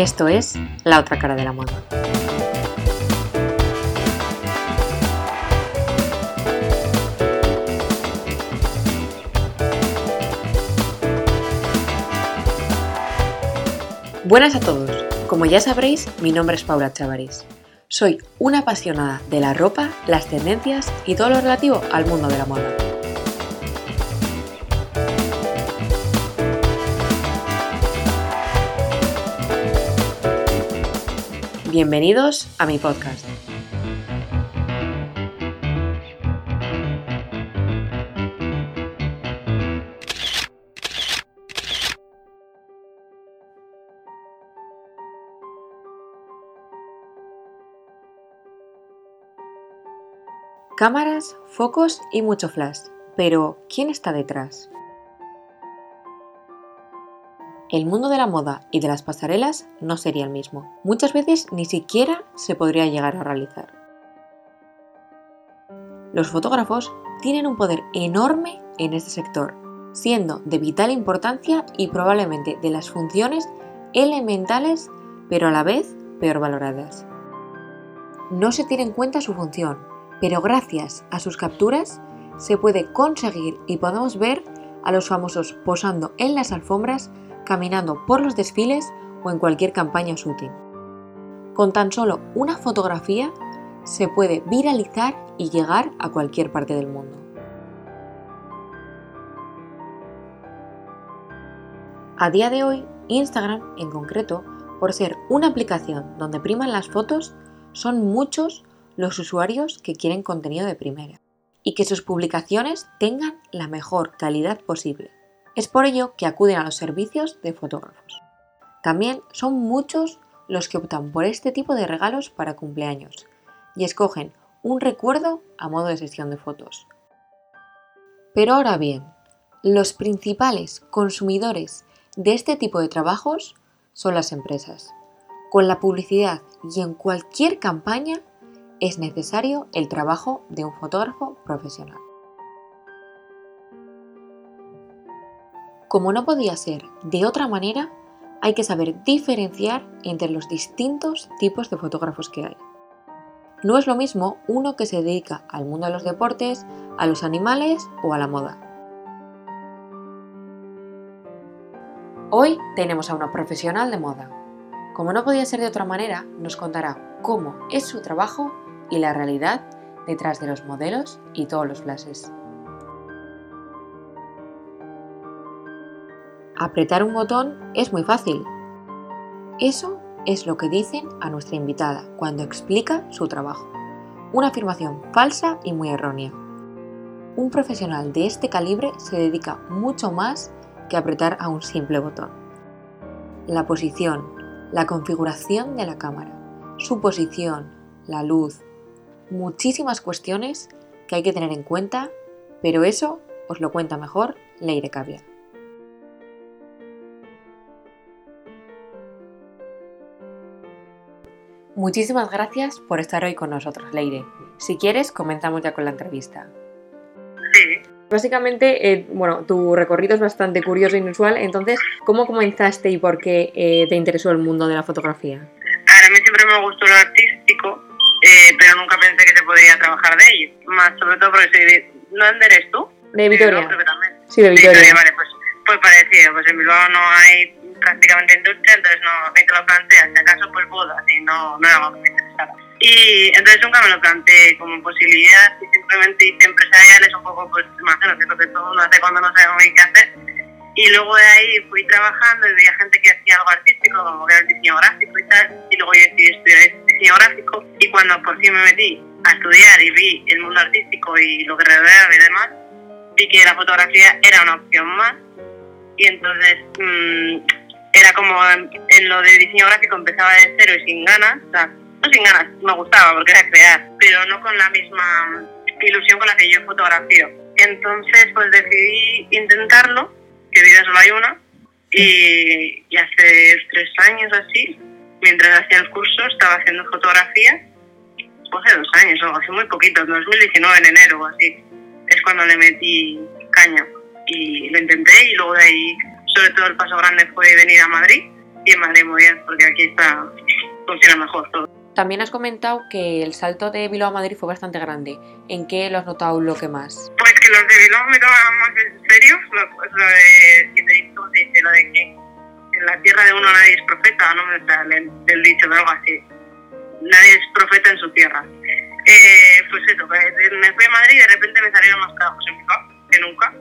Esto es La otra cara de la moda. Buenas a todos. Como ya sabréis, mi nombre es Paula Chavaris. Soy una apasionada de la ropa, las tendencias y todo lo relativo al mundo de la moda. Bienvenidos a mi podcast. Cámaras, focos y mucho flash. Pero, ¿quién está detrás? El mundo de la moda y de las pasarelas no sería el mismo. Muchas veces ni siquiera se podría llegar a realizar. Los fotógrafos tienen un poder enorme en este sector, siendo de vital importancia y probablemente de las funciones elementales, pero a la vez peor valoradas. No se tiene en cuenta su función, pero gracias a sus capturas se puede conseguir y podemos ver a los famosos posando en las alfombras caminando por los desfiles o en cualquier campaña sutil. Con tan solo una fotografía se puede viralizar y llegar a cualquier parte del mundo. A día de hoy, Instagram en concreto, por ser una aplicación donde priman las fotos, son muchos los usuarios que quieren contenido de primera y que sus publicaciones tengan la mejor calidad posible. Es por ello que acuden a los servicios de fotógrafos. También son muchos los que optan por este tipo de regalos para cumpleaños y escogen un recuerdo a modo de sesión de fotos. Pero ahora bien, los principales consumidores de este tipo de trabajos son las empresas. Con la publicidad y en cualquier campaña es necesario el trabajo de un fotógrafo profesional. Como no podía ser de otra manera, hay que saber diferenciar entre los distintos tipos de fotógrafos que hay. No es lo mismo uno que se dedica al mundo de los deportes, a los animales o a la moda. Hoy tenemos a una profesional de moda. Como no podía ser de otra manera, nos contará cómo es su trabajo y la realidad detrás de los modelos y todos los flashes. Apretar un botón es muy fácil. Eso es lo que dicen a nuestra invitada cuando explica su trabajo. Una afirmación falsa y muy errónea. Un profesional de este calibre se dedica mucho más que apretar a un simple botón. La posición, la configuración de la cámara, su posición, la luz, muchísimas cuestiones que hay que tener en cuenta, pero eso os lo cuenta mejor Leire Cavia. Muchísimas gracias por estar hoy con nosotros, Leire. Si quieres, comenzamos ya con la entrevista. Sí. Básicamente, eh, bueno, tu recorrido es bastante curioso e inusual, entonces, ¿cómo comenzaste y por qué eh, te interesó el mundo de la fotografía? A mí siempre me gustó lo artístico, eh, pero nunca pensé que se podría trabajar de ello. Más sobre todo porque soy de... ¿Dónde eres tú? De Vitoria. De sí, de Vitoria. Vale, pues, pues parecido. Pues en Bilbao no hay prácticamente industria, entonces no, te lo planteas, si acaso pues bodas y no, no era algo que me interesara. Y entonces nunca me lo planteé como posibilidad y simplemente hice empresariales un poco, pues imagino que lo que todo mundo hace cuando no sabe muy qué hacer. Y luego de ahí fui trabajando y veía gente que hacía algo artístico, como que era el diseño gráfico y tal, y luego yo decidí estudiar diseño gráfico y cuando por fin me metí a estudiar y vi el mundo artístico y lo que rodeaba y demás, vi que la fotografía era una opción más y entonces mmm, era como en, lo de diseño gráfico empezaba de cero y sin ganas, o sea, no sin ganas, me gustaba porque era crear, pero no con la misma ilusión con la que yo fotografío. Entonces, pues decidí intentarlo, que vida solo hay una, y, y hace tres años así, mientras hacía el curso, estaba haciendo fotografía, pues hace dos años o hace muy poquito, en 2019, en enero o así, es cuando le metí caña y lo intenté y luego de ahí sobre todo el paso grande fue venir a Madrid y en Madrid muy bien, porque aquí está, funciona mejor todo. También has comentado que el salto de Bilbao a Madrid fue bastante grande. ¿En qué lo has notado lo que más? Pues que los de Bilbao me toman más en serio, lo, lo de, que te dice, lo de que en la tierra de uno nadie es profeta, no me sale el, el dicho o algo así. Nadie es profeta en su tierra. Eh, pues eso, me fui a Madrid y de repente me salieron más trabajos en Bilbao que nunca,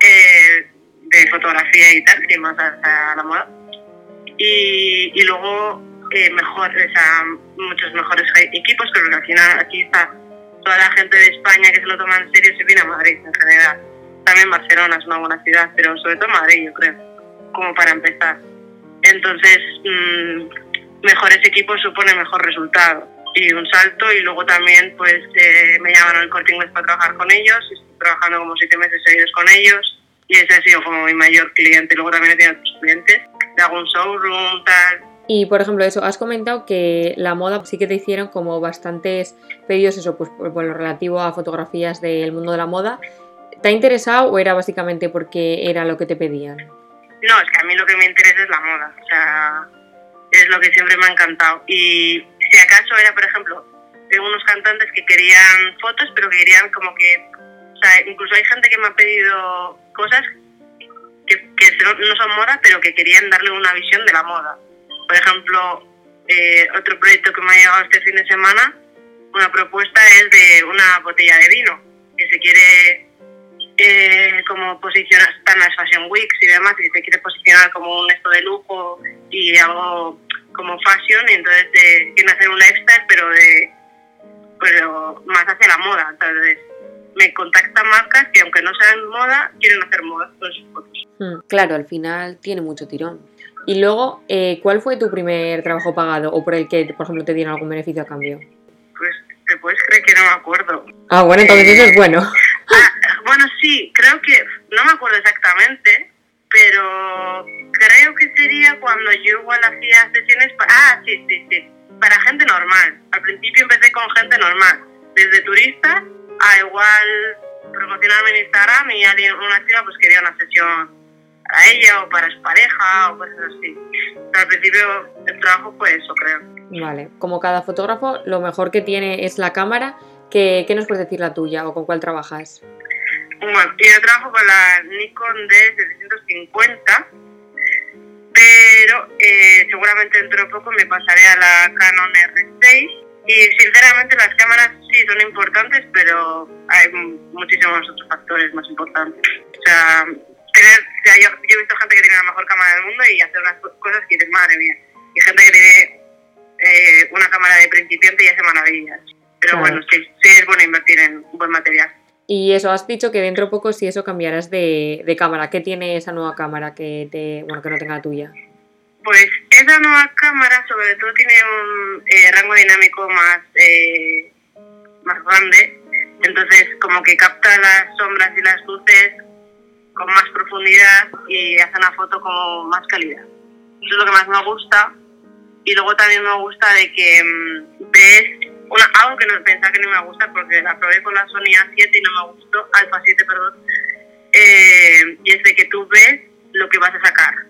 eh, de fotografía y tal, y más a, a la moda. Y, y luego eh, mejor, o sea, muchos mejores equipos, pero que al final aquí está toda la gente de España que se lo toma en serio se viene a Madrid en general. También Barcelona es una buena ciudad, pero sobre todo Madrid, yo creo, como para empezar. Entonces, mmm, mejores equipos supone mejor resultado y un salto y luego también pues eh, me llamaron al Corte Inglés para trabajar con ellos, estoy trabajando como siete meses seguidos con ellos y ese ha sido como mi mayor cliente. Luego también he tenido otros clientes de algún showroom, tal, y por ejemplo, eso, has comentado que la moda sí que te hicieron como bastantes pedidos, eso, pues por, por lo relativo a fotografías del mundo de la moda. ¿Te ha interesado o era básicamente porque era lo que te pedían? No, es que a mí lo que me interesa es la moda, o sea, es lo que siempre me ha encantado. Y si acaso era, por ejemplo, de unos cantantes que querían fotos, pero que querían como que, o sea, incluso hay gente que me ha pedido cosas que, que no son moda, pero que querían darle una visión de la moda por ejemplo, eh, otro proyecto que me ha llegado este fin de semana, una propuesta es de una botella de vino que se quiere eh, como posicionar, está en las Fashion Weeks y demás, y se quiere posicionar como un esto de lujo y algo como fashion, y entonces de, quieren hacer un lifestyle, pero de pero más hacia la moda. Entonces me contactan marcas que aunque no sean moda, quieren hacer moda con sus fotos. Mm, claro, al final tiene mucho tirón. Y luego, eh, ¿cuál fue tu primer trabajo pagado o por el que, por ejemplo, te dieron algún beneficio a cambio? Pues te puedes creer que no me acuerdo. Ah, bueno, entonces Eh, eso es bueno. Ah, bueno, sí, creo que, no me acuerdo exactamente, pero creo que sería cuando yo igual hacía sesiones, pa- ah, sí, sí, sí, para gente normal. Al principio empecé con gente normal, desde turista a igual promocionarme en Instagram y alguien, una chica pues quería una sesión para ella o para su pareja o cosas así. Pero al principio el trabajo fue eso, creo. Vale, como cada fotógrafo, lo mejor que tiene es la cámara. ¿Qué, qué nos puedes decir la tuya o con cuál trabajas? Bueno, yo trabajo con la Nikon D750, pero eh, seguramente dentro de poco me pasaré a la Canon R6 y sinceramente las cámaras sí son importantes, pero hay muchísimos otros factores más importantes. O sea, tener, o sea, yo, yo he visto gente que tiene la mejor cámara del mundo y hacer unas cosas que dices, madre mía, y gente que tiene eh, una cámara de principiante y hace maravillas. Pero Claro. bueno, sí, sí es bueno invertir en buen material. Y eso, has dicho que dentro de poco si eso cambiarás de, de cámara. ¿Qué tiene esa nueva cámara que te, bueno, que no tenga la tuya? Pues esa nueva cámara sobre todo tiene un eh, rango dinámico más, eh, más grande, entonces como que capta las sombras y las luces con más profundidad y hace una foto con más calidad. Eso es lo que más me gusta. Y luego también me gusta de que mm, ves una, algo que no pensaba que no me gusta porque la probé con la Sony A7 y no me gustó, Alpha 7 perdón, eh, y es de que tú ves lo que vas a sacar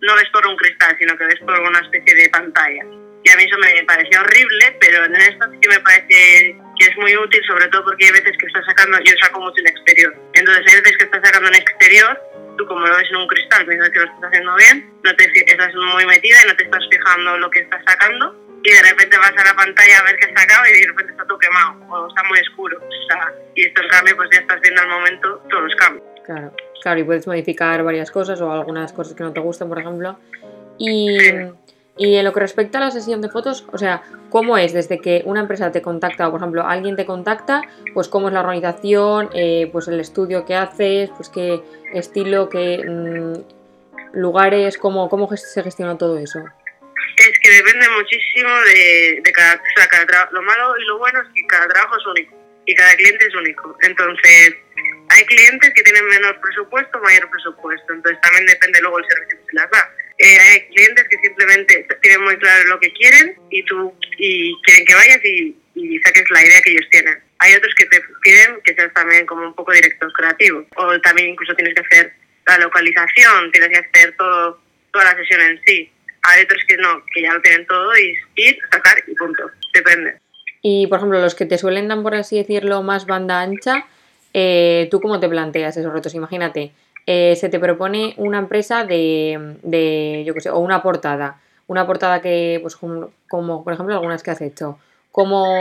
no ves por un cristal, sino que ves por una especie de pantalla. Y a mí eso me parecía horrible, pero en esto sí que me parece que es muy útil, sobre todo porque hay veces que estás sacando, yo saco mucho en exterior. Entonces hay veces que estás sacando en exterior, tú como lo ves en un cristal, piensas que lo estás haciendo bien, no te estás muy metida y no te estás fijando lo que estás sacando, y de repente vas a la pantalla a ver qué has sacado y de repente está todo quemado, o está muy oscuro. O sea, y esto en cambio, pues ya estás viendo al momento todos los cambios. Claro, claro, y puedes modificar varias cosas o algunas cosas que no te gusten, por ejemplo. Y, en lo que respecta a la sesión de fotos, o sea, ¿cómo es desde que una empresa te contacta o, por ejemplo, alguien te contacta? Pues cómo es la organización, eh, pues el estudio que haces, pues qué estilo, qué mm, lugares, cómo, cómo se gestiona todo eso. Es que depende muchísimo de, cada, cada trabajo. Lo malo y lo bueno es que cada trabajo es único y cada cliente es único. Entonces, hay clientes que tienen menor presupuesto, mayor presupuesto. Entonces, también depende luego el servicio que se les da. Eh, hay clientes que simplemente tienen muy claro lo que quieren y tú y quieren que vayas y, y saques la idea que ellos tienen. Hay otros que te piden que seas también como un poco director creativo. O también incluso tienes que hacer la localización, tienes que hacer todo toda la sesión en sí. Hay otros que no, que ya lo tienen todo y ir, sacar y punto. Depende. Y por ejemplo, los que te suelen dar, por así decirlo, más banda ancha, eh, ¿tú cómo te planteas esos retos? Imagínate, eh, se te propone una empresa de, de, yo qué sé, o una portada. Una portada que, pues como, como por ejemplo algunas que has hecho. ¿Cómo,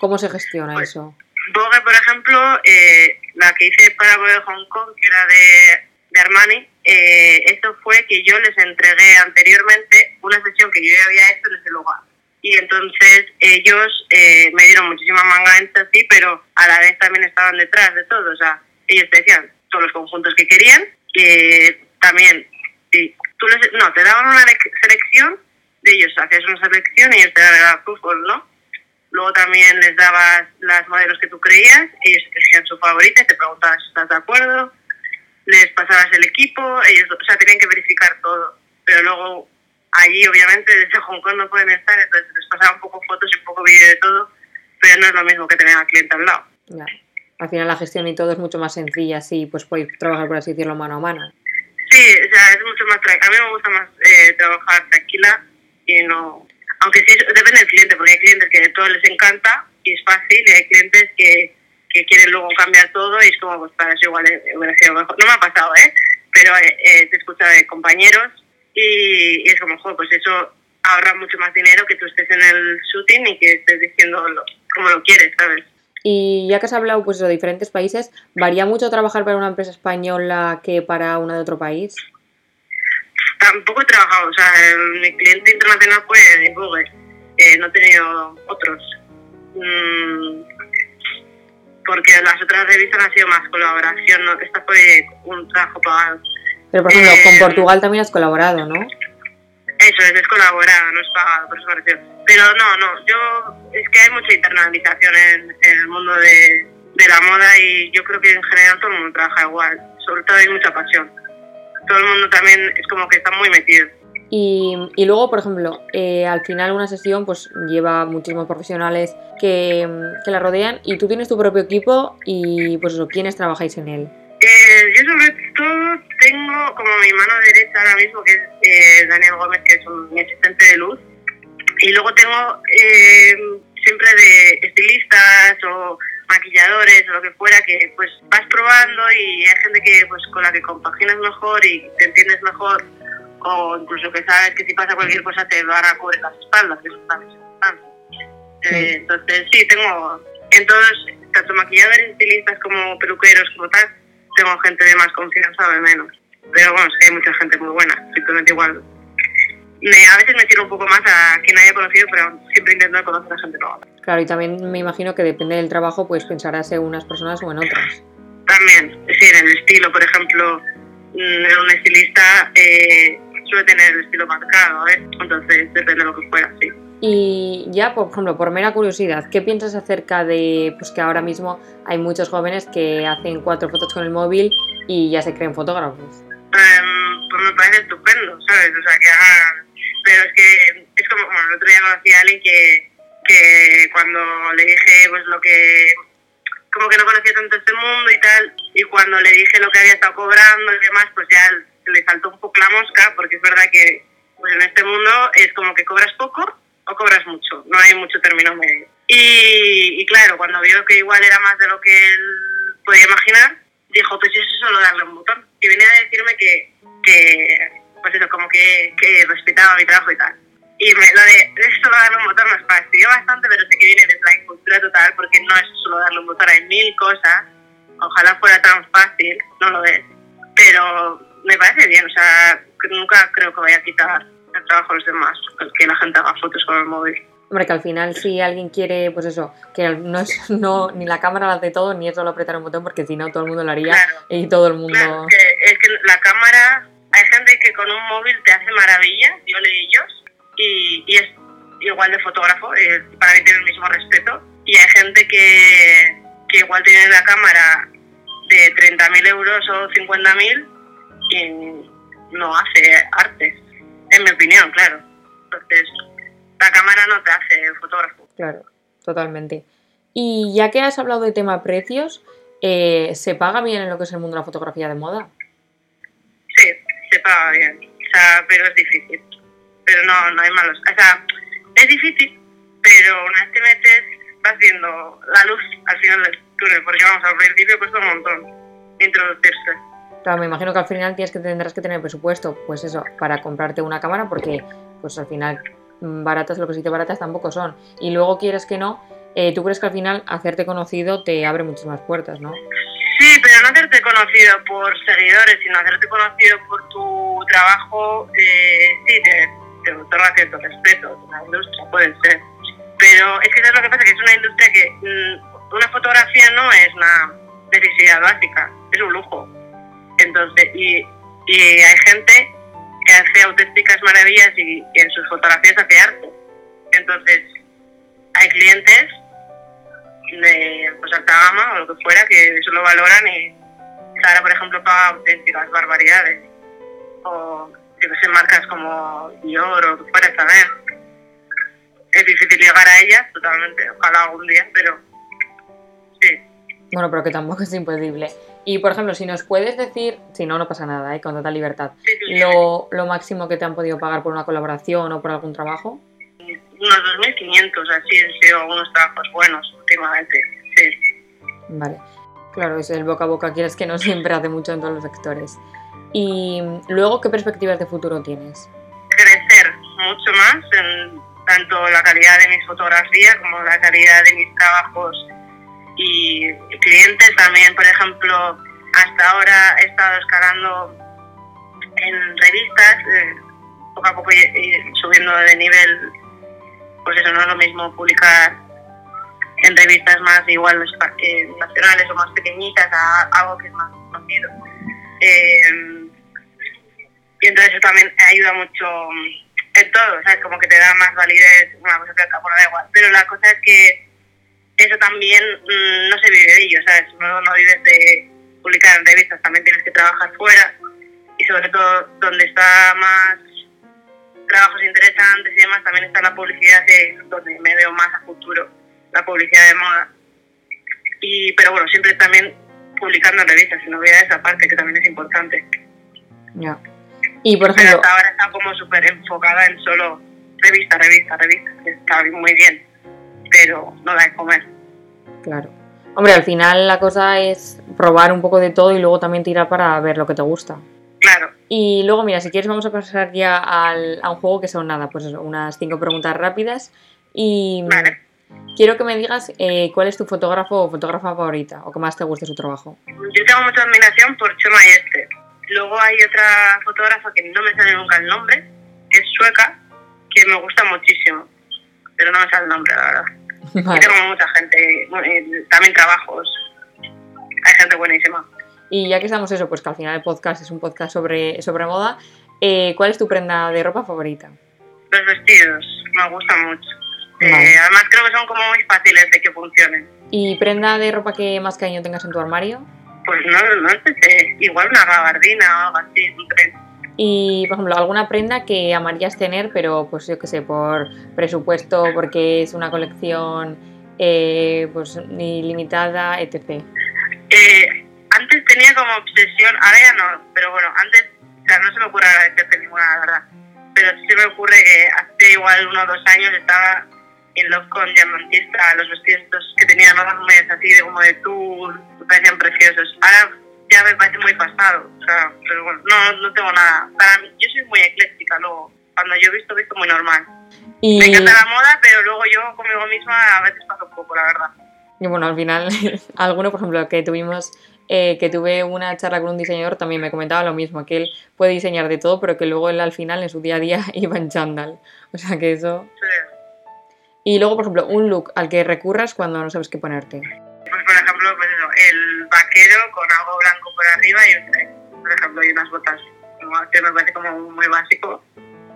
cómo se gestiona Pues, eso? Vogue, por ejemplo, eh, la que hice para Vogue Hong Kong, que era de, de Armani, eh, esto fue que yo les entregué anteriormente una sesión que yo ya había hecho en ese lugar. Y entonces ellos eh, me dieron muchísima manga ancha, sí, pero a la vez también estaban detrás de todo. O sea, ellos te decían todos los conjuntos que querían, que también, no, te daban una lec- selección de ellos, hacías una selección y ellos te daban fútbol, ¿no? Luego también les dabas las modelos que tú creías, ellos elegían su favorita y te preguntaban si estás de acuerdo, les pasabas el equipo, ellos, o sea, tenían que verificar todo. Pero luego allí, obviamente, desde Hong Kong no pueden estar, entonces les pasaba un poco fotos y un poco vídeo de todo, pero no es lo mismo que tener al cliente al lado. Ya. Al final la gestión y todo es mucho más sencilla, sí, pues podéis trabajar, por así decirlo, mano a mano. Sí, o sea, es mucho más tranquila. A mí me gusta más eh, trabajar tranquila y no... Aunque sí, depende del cliente, porque hay clientes que todo les encanta y es fácil, y hay clientes que, que quieren luego cambiar todo y es como, pues para eso igual hubiera sido mejor. No me ha pasado, ¿eh? Pero eh, eh, te escucha de compañeros y, y es como, joder, pues eso ahorra mucho más dinero que tú estés en el shooting y que estés diciendo lo, como lo quieres, ¿sabes? Y ya que has hablado pues, de diferentes países, ¿varía mucho trabajar para una empresa española que para una de otro país? Tampoco he trabajado, o sea, mi cliente internacional fue de Google, eh, no he tenido otros. Mm, porque las otras revistas han sido más colaboración, ¿no? esta fue un trabajo pagado. Pero por ejemplo, con Eh, Portugal también has colaborado, ¿no? Eso es, es colaborado, no es pagado, por eso refiero. Pero no, no, yo, es que hay mucha internalización en, en el mundo de, de la moda y yo creo que en general todo el mundo trabaja igual, sobre todo hay mucha pasión. Todo el mundo también es como que está muy metido. Y, y luego, por ejemplo, eh, al final una sesión pues lleva muchísimos profesionales que, que la rodean y tú tienes tu propio equipo y pues eso, ¿quiénes trabajáis en él? Eh, yo sobre todo tengo como mi mano derecha ahora mismo, que es eh, Daniel Gómez, que es un, mi asistente de luz. Y luego tengo eh, siempre de estilistas o maquilladores o lo que fuera, que pues vas probando y hay gente que pues con la que compaginas mejor y te entiendes mejor o incluso que sabes que si pasa cualquier cosa te van a cubrir las espaldas, que es importante. Eh, entonces sí, tengo en todos, tanto maquilladores, estilistas como peluqueros, como tal, tengo gente de más confianza o de menos. Pero bueno, que hay mucha gente muy buena, simplemente igual. Me, a veces me tiro un poco más a quien haya conocido, pero siempre intento conocer a gente nueva. Claro, y también me imagino que depende del trabajo, pues pensarás en unas personas o en otras. También, es decir, en el estilo, por ejemplo, mm, un estilista eh, suele tener el estilo marcado, ¿eh? entonces depende de lo que fuera, sí. Y ya, por ejemplo, por mera curiosidad, ¿qué piensas acerca de pues que ahora mismo hay muchos jóvenes que hacen cuatro fotos con el móvil y ya se creen fotógrafos? Em, pues me parece estupendo, ¿sabes? O sea, que hagan... Pero es que es como, bueno, el otro día conocí a alguien que, que cuando le dije pues lo que... Como que no conocía tanto este mundo y tal, y cuando le dije lo que había estado cobrando y demás, pues ya le saltó un poco la mosca, porque es verdad que pues en este mundo es como que cobras poco o cobras mucho, no hay mucho término medio. Y, y claro, cuando vio que igual era más de lo que él podía imaginar, dijo, pues eso es solo darle un botón. Y venía a decirme que, que pues eso, como que, que respetaba mi trabajo y tal. Y me, lo de es solo darle un botón me fastidió bastante, pero sé que viene desde la incultura total, porque no es solo darle un botón, hay mil cosas. Ojalá fuera tan fácil, no lo es. Pero me parece bien, o sea, nunca creo que vaya a quitar el trabajo a los demás, que la gente haga fotos con el móvil. Hombre, que al final si alguien quiere, pues eso, que no es no ni la cámara lo hace todo, ni es solo apretar un botón, porque si no todo el mundo lo haría Claro. y todo el mundo... Claro, es que, es que la cámara, hay gente que con un móvil te hace maravillas, yo leí ellos, y, y es igual de fotógrafo, eh, para mí tiene el mismo respeto, y hay gente que, que igual tiene la cámara de 30.000 euros o 50.000 y no hace arte, opinión, claro. Entonces, la cámara no te hace fotógrafo. Claro, totalmente. Y ya que has hablado de tema precios, eh, ¿se paga bien en lo que es el mundo de la fotografía de moda? Sí, se paga bien. O sea, pero es difícil. Pero no, no hay malos. O sea, es difícil, pero una vez te metes, vas viendo la luz al final del túnel, porque vamos, al principio cuesta un montón introducirse. Claro, me imagino que al final tienes que tendrás que tener presupuesto, pues eso, para comprarte una cámara, porque pues al final mm, baratas, lo que sí te baratas tampoco son. Y luego quieres que no, eh, tú crees que al final hacerte conocido te abre muchas más puertas, ¿no? Sí, pero no hacerte conocido por seguidores, sino hacerte conocido por tu trabajo, eh, sí, te, te otorga cierto respeto, una industria puede ser. Pero es que eso es lo que pasa, que es una industria que mm, una fotografía no es una necesidad básica, es un lujo. Entonces, y, y hay gente que hace auténticas maravillas y, en sus fotografías hace arte. Entonces, hay clientes de pues, alta gama o lo que fuera que eso lo valoran y Sara, por ejemplo, paga auténticas barbaridades. O, yo que sé, marcas como Dior o lo que fuera, ¿sabes? Es difícil llegar a ellas totalmente, ojalá algún día, pero sí. Bueno, pero que tampoco es imposible. Y por ejemplo, si nos puedes decir, si no, no pasa nada, ¿eh? con total libertad, lo, lo máximo que te han podido pagar por una colaboración o por algún trabajo. Unos 2.500, así han sido algunos trabajos buenos últimamente, sí. Vale. Claro, es el boca a boca, quieres que no siempre hace mucho en todos los sectores. Y luego, ¿qué perspectivas de futuro tienes? crecer mucho más en tanto la calidad de mis fotografías como la calidad de mis trabajos y clientes también por ejemplo hasta ahora he estado escalando en revistas eh, poco a poco subiendo de nivel pues eso no es lo mismo publicar en revistas más igual eh, nacionales o más pequeñitas a algo que es más conocido Eh, y entonces eso también ayuda mucho en todo, ¿sabes? Como que te da más validez, una cosa que otra, bueno, da igual. Pero la cosa es que eso también mm, no se vive de ello, ¿sabes? No, no vives de publicar en revistas, también tienes que trabajar fuera y sobre todo donde está más trabajos interesantes y demás, también está la publicidad, que es donde me veo más a futuro, la publicidad de moda. Y, pero bueno, siempre también publicando en revistas, sin olvidar esa parte que también es importante. Ya. Y por Pero ejemplo, hasta ahora está como súper enfocada en solo revista, revista, revista, que está muy bien, pero no da de comer. claro. Hombre, al final la cosa es probar un poco de todo y luego también tirar para ver lo que te gusta. Claro, Y luego, mira, si quieres vamos a pasar ya al- a un juego que son nada, pues eso, unas cinco preguntas rápidas. Y Vale. quiero que me digas eh, cuál es tu fotógrafo o fotógrafa favorita o que más te guste su trabajo. yo tengo mucha admiración por Chema Este. Luego hay otra fotógrafa que no me sale nunca el nombre, que es sueca, que me gusta muchísimo, pero no me sale el nombre, la verdad. Y Vale. tengo mucha gente, eh, también trabajos, hay gente buenísima. Y ya que estamos eso, pues que al final el podcast es un podcast sobre, sobre moda, eh, ¿cuál es tu prenda de ropa favorita? Los vestidos, me gustan mucho. Eh, Vale. además creo que son como muy fáciles de que funcionen. ¿Y prenda de ropa que más cariño tengas en tu armario? Pues no, no sé, igual una gabardina o algo así, un tren. Y, por ejemplo, alguna prenda que amarías tener, pero pues yo qué sé, por presupuesto, porque es una colección eh, pues ilimitada, etc. Eh, antes tenía como obsesión, ahora ya no, pero bueno, antes, o sea, no se me ocurre agradecerte ninguna, la verdad. Pero sí me ocurre que hace igual uno o dos años estaba en love con diamantista, los vestidos que tenían enormes, así de como de tul, me parecían preciosos. Ahora ya me parece muy pasado, o sea, pero bueno, no, no tengo nada. Para mí, yo soy muy ecléctica, luego, cuando yo he visto, he visto muy normal. Y, Me encanta la moda, pero luego yo conmigo misma a veces paso un poco, la verdad. y bueno, al final, alguno, por ejemplo, que tuvimos, eh, que tuve una charla con un diseñador, también me comentaba lo mismo, que él puede diseñar de todo, pero que luego él al final, en su día a día, iba en chándal. O sea que eso... Sí. Y luego, por ejemplo, un look al que recurras cuando no sabes qué ponerte. Pues por ejemplo, pues eso, el vaquero con algo blanco por arriba y un tren, por ejemplo, y unas botas. Que me parece como muy básico,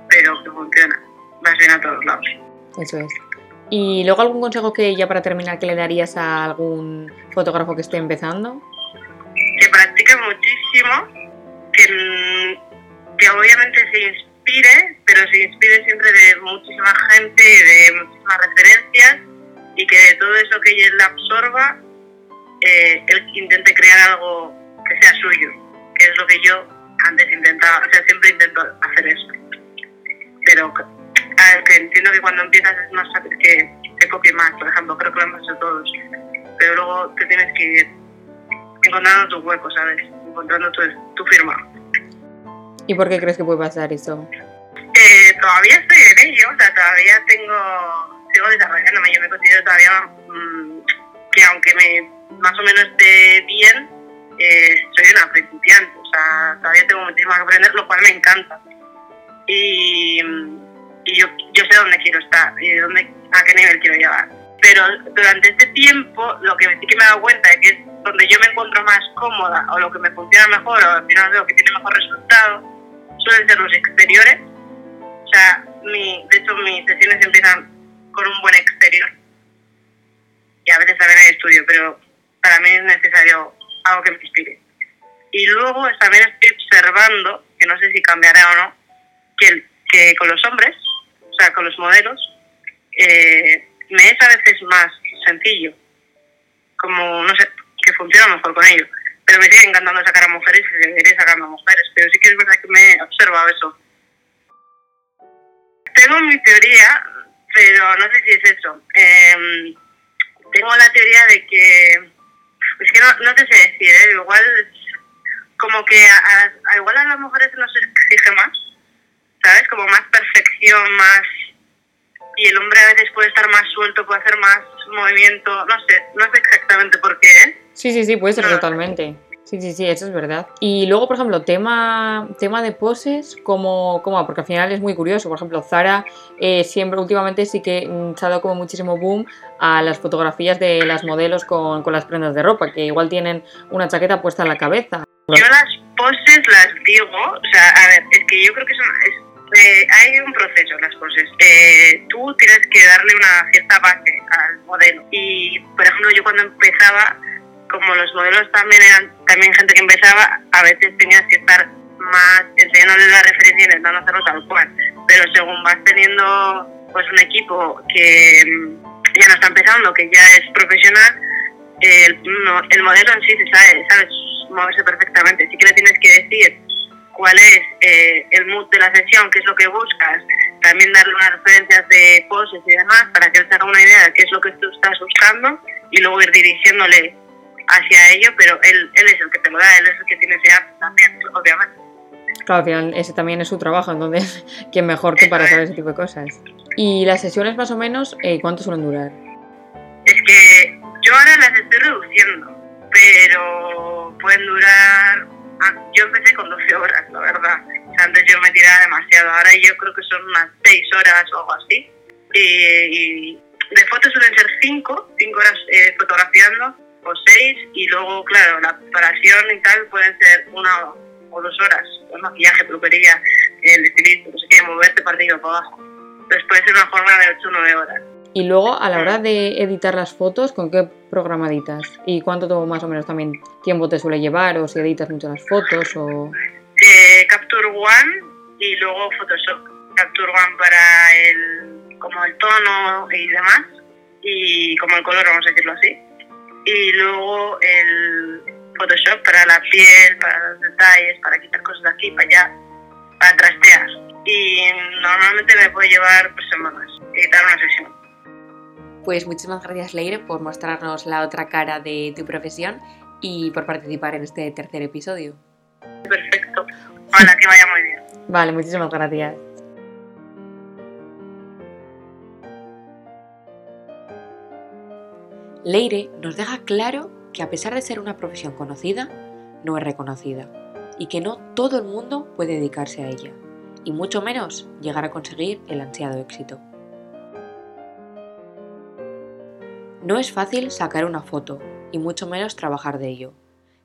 pero que funciona. Más bien a todos lados. Eso es. Y luego algún consejo que ya para terminar que le darías a algún fotógrafo que esté empezando. Que practique muchísimo, que, mm, que obviamente se inspire, pero se inspire siempre de muchísima gente, de muchísimas referencias y que de todo eso que él absorba, eh, él intente crear algo que sea suyo, que es lo que yo antes intentaba, o sea, siempre intento hacer eso. Pero a ver, que entiendo que cuando empiezas es más fácil que te copie más, por ejemplo, creo que lo hemos hecho todos. Pero luego te tienes que ir encontrando tu hueco, ¿sabes? Encontrando tu, tu firma. ¿Y por qué crees que puede pasar eso? Eh, todavía estoy en ello, o sea, todavía tengo, sigo desarrollándome, yo me considero todavía mm, que aunque me más o menos esté bien, eh, soy una principiante, o sea, todavía tengo muchísimo que aprender, lo cual me encanta. Y, y yo, yo sé dónde quiero estar y dónde, a qué nivel quiero llegar. Pero durante este tiempo, lo que sí que me he dado cuenta es que es donde yo me encuentro más cómoda o lo que me funciona mejor o al final veo que tiene mejor resultado, suelen ser los exteriores. O sea, mi, de hecho mis sesiones empiezan con un buen exterior y a veces también hay estudio, pero para mí es necesario algo que me inspire. Y luego también estoy observando, que no sé si cambiará o no, que, que con los hombres, o sea, con los modelos, eh, me es a veces más sencillo, como, no sé, que funciona mejor con ellos. Pero me sigue encantando sacar a mujeres y seguiré sacando a mujeres, pero sí que es verdad que me he observado eso. Tengo mi teoría, pero no sé si es eso. Eh, tengo la teoría de que, es que no, no te sé decir, ¿eh? igual como que a, a, igual a las mujeres se nos exige más, ¿sabes? Como más perfección, más... Y el hombre a veces puede estar más suelto, puede hacer más movimiento, no sé, no sé exactamente por qué, ¿eh? Sí, sí, sí, puede ser No. totalmente. Sí, sí, sí, eso es verdad. Y luego, por ejemplo, tema, tema de poses, como, como, porque al final es muy curioso. Por ejemplo, Zara eh, siempre, últimamente sí que mm, se ha dado como muchísimo boom a las fotografías de las modelos con, con las prendas de ropa, que igual tienen una chaqueta puesta en la cabeza. Yo las poses las digo, o sea, a ver, es que yo creo que son, es, eh, hay un proceso en las poses. Eh, tú tienes que darle una cierta base al modelo. Y, por ejemplo, yo cuando empezaba, como los modelos también eran también gente que empezaba, a veces tenías que estar más enseñándoles la referencia y intentando hacerlo tal cual. Pero según vas teniendo pues un equipo que mm, ya no está empezando, que ya es profesional, el modelo en sí se sabe, sabes moverse perfectamente. Sí que le tienes que decir cuál es eh, el mood de la sesión, qué es lo que buscas, también darle unas referencias de poses y demás para que él se haga una idea de qué es lo que tú estás buscando y luego ir dirigiéndole hacia ello, pero él, él es el que te lo da, él es el que tiene ese arte también, obviamente. Claro, al final ese también es su trabajo, entonces, ¿quién mejor que para saber ese tipo de cosas? Y las sesiones más o menos, eh, ¿cuánto suelen durar? Es que yo ahora las estoy reduciendo, pero pueden durar. ah, Yo empecé con 12 horas, la verdad. O sea, antes yo me tiraba demasiado. Ahora yo creo que son unas 6 horas o algo así. Y, y de fotos suelen ser 5, 5 horas eh, fotografiando o 6. Y luego, claro, la preparación y tal pueden ser una o dos horas. El maquillaje, peluquería, el estilista, no sé qué, moverte partido para abajo. Entonces puede ser una jornada de 8 o 9 horas. Y luego, a la hora de editar las fotos, ¿con qué programa editas? ¿Y cuánto más o menos también tiempo te suele llevar? ¿O si editas mucho las fotos? o eh, Capture One y luego Photoshop. Capture One para el como el tono y demás y como el color vamos a decirlo así y luego el Photoshop para la piel, para los detalles, para quitar cosas de aquí para allá, para trastear y normalmente me puede llevar pues, semanas editar una sesión. Pues muchísimas gracias, Leire, por mostrarnos la otra cara de tu profesión y por participar en este tercer episodio. Perfecto. Ojalá que vaya muy bien. Vale, muchísimas gracias. Leire nos deja claro que a pesar de ser una profesión conocida, no es reconocida y que no todo el mundo puede dedicarse a ella, y mucho menos llegar a conseguir el ansiado éxito. No es fácil sacar una foto y mucho menos trabajar de ello.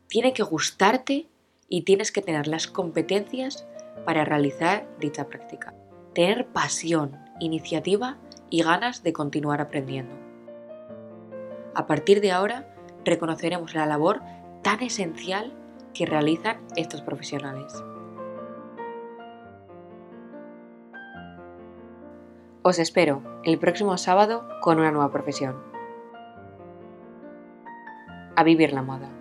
Tiene que gustarte y tienes que tener las competencias para realizar dicha práctica. Tener pasión, iniciativa y ganas de continuar aprendiendo. A partir de ahora, reconoceremos la labor tan esencial que realizan estos profesionales. Os espero el próximo sábado con una nueva profesión. A vivir la moda.